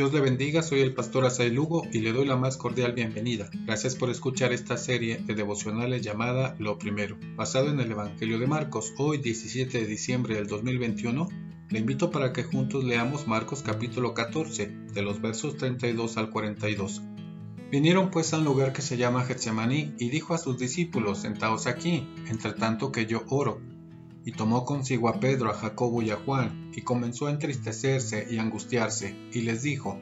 Dios le bendiga, soy el pastor Asai Lugo y le doy la más cordial bienvenida. Gracias por escuchar esta serie de devocionales llamada Lo Primero, basado en el Evangelio de Marcos. Hoy, 17 de diciembre del 2021, le invito para que juntos leamos Marcos capítulo 14, de los versos 32 al 42. Vinieron pues a un lugar que se llama Getsemaní y dijo a sus discípulos, sentaos aquí, entre tanto que yo oro y tomó consigo a Pedro, a Jacobo y a Juan, y comenzó a entristecerse y angustiarse, y les dijo,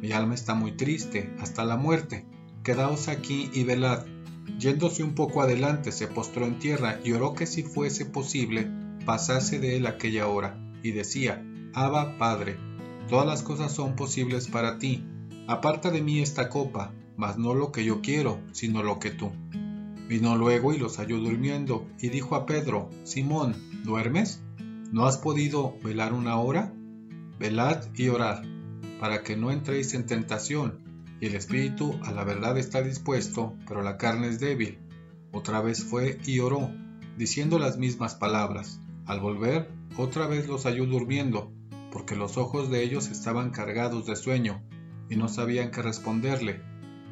Mi alma está muy triste, hasta la muerte, quedaos aquí y velad. Yéndose un poco adelante, se postró en tierra y oró que si fuese posible, pasase de él aquella hora, y decía, Abba, Padre, todas las cosas son posibles para ti, aparta de mí esta copa, mas no lo que yo quiero, sino lo que tú. Vino luego y los halló durmiendo, y dijo a Pedro, Simón, ¿duermes? ¿No has podido velar una hora? Velad y orad, para que no entréis en tentación, y el espíritu a la verdad está dispuesto, pero la carne es débil. Otra vez fue y oró, diciendo las mismas palabras. Al volver, otra vez los halló durmiendo, porque los ojos de ellos estaban cargados de sueño, y no sabían qué responderle.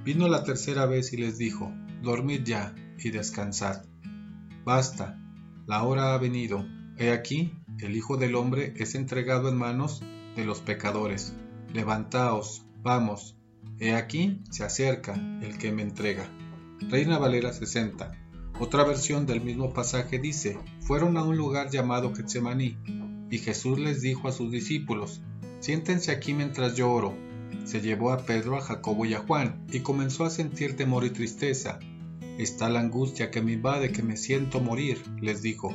Vino la tercera vez y les dijo, Dormid ya y descansad. Basta, la hora ha venido. He aquí, el Hijo del Hombre es entregado en manos de los pecadores. Levantaos, vamos. He aquí, se acerca el que me entrega. Reina Valera 60. Otra versión del mismo pasaje dice, fueron a un lugar llamado Getsemaní, y Jesús les dijo a sus discípulos, siéntense aquí mientras yo oro. Se llevó a Pedro, a Jacobo y a Juan, y comenzó a sentir temor y tristeza. Está la angustia que me invade que me siento morir, les dijo.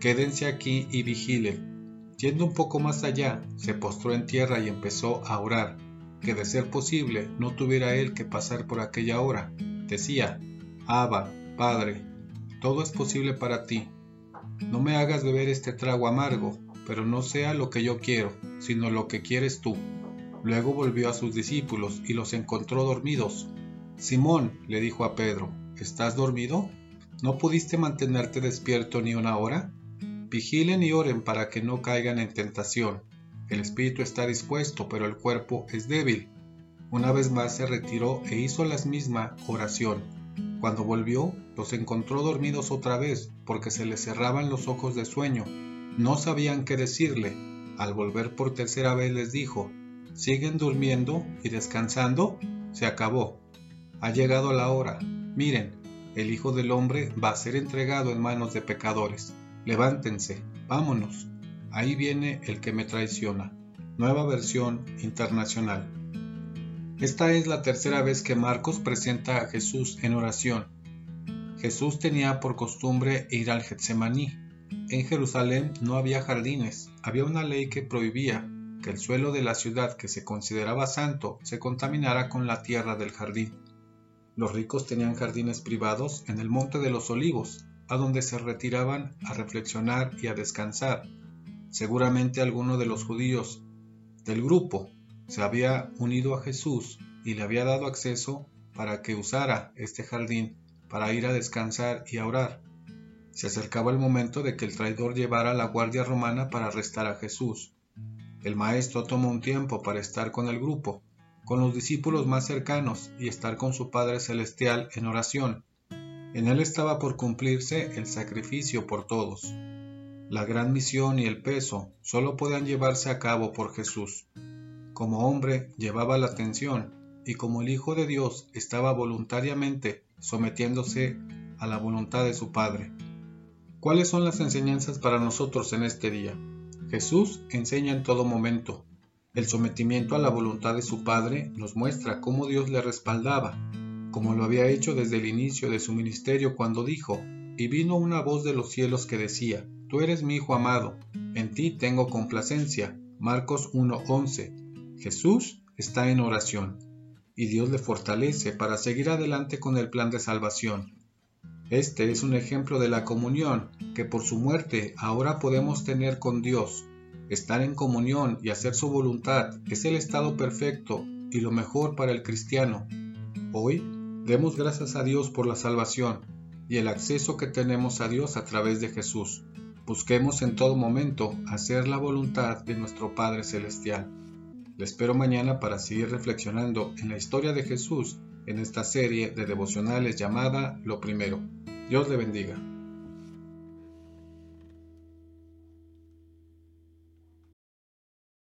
Quédense aquí y vigilen. Yendo un poco más allá, se postró en tierra y empezó a orar, que de ser posible no tuviera él que pasar por aquella hora. Decía, Abba, Padre, todo es posible para ti. No me hagas beber este trago amargo, pero no sea lo que yo quiero, sino lo que quieres tú. Luego volvió a sus discípulos y los encontró dormidos. Simón le dijo a Pedro, ¿Estás dormido? ¿No pudiste mantenerte despierto ni una hora? Vigilen y oren para que no caigan en tentación. El espíritu está dispuesto, pero el cuerpo es débil. Una vez más se retiró e hizo la misma oración. Cuando volvió, los encontró dormidos otra vez, porque se les cerraban los ojos de sueño. No sabían qué decirle. Al volver por tercera vez les dijo, ¿siguen durmiendo y descansando? Se acabó. Ha llegado la hora Miren, el Hijo del Hombre va a ser entregado en manos de pecadores. Levántense, vámonos. Ahí viene el que me traiciona. Nueva versión internacional. Esta es la tercera vez que Marcos presenta a Jesús en oración. Jesús tenía por costumbre ir al Getsemaní. En Jerusalén no había jardines, había una ley que prohibía que el suelo de la ciudad que se consideraba santo se contaminara con la tierra del jardín. Los ricos tenían jardines privados en el Monte de los Olivos, a donde se retiraban a reflexionar y a descansar. Seguramente alguno de los judíos del grupo se había unido a Jesús y le había dado acceso para que usara este jardín para ir a descansar y a orar. Se acercaba el momento de que el traidor llevara la guardia romana para arrestar a Jesús. El maestro tomó un tiempo para estar con el grupo, con los discípulos más cercanos y estar con su Padre Celestial en oración. En él estaba por cumplirse el sacrificio por todos. La gran misión y el peso solo podían llevarse a cabo por Jesús. Como hombre llevaba la atención y como el Hijo de Dios estaba voluntariamente sometiéndose a la voluntad de su Padre. ¿Cuáles son las enseñanzas para nosotros en este día? Jesús enseña en todo momento, el sometimiento a la voluntad de su Padre nos muestra cómo Dios le respaldaba, como lo había hecho desde el inicio de su ministerio cuando dijo, y vino una voz de los cielos que decía, Tú eres mi Hijo amado, en ti tengo complacencia. Marcos 1.11. Jesús está en oración, y Dios le fortalece para seguir adelante con el plan de salvación. Este es un ejemplo de la comunión que por su muerte ahora podemos tener con Dios, Estar en comunión y hacer su voluntad es el estado perfecto y lo mejor para el cristiano. Hoy, demos gracias a Dios por la salvación y el acceso que tenemos a Dios a través de Jesús. Busquemos en todo momento hacer la voluntad de nuestro Padre Celestial. Le espero mañana para seguir reflexionando en la historia de Jesús en esta serie de devocionales llamada Lo Primero. Dios le bendiga.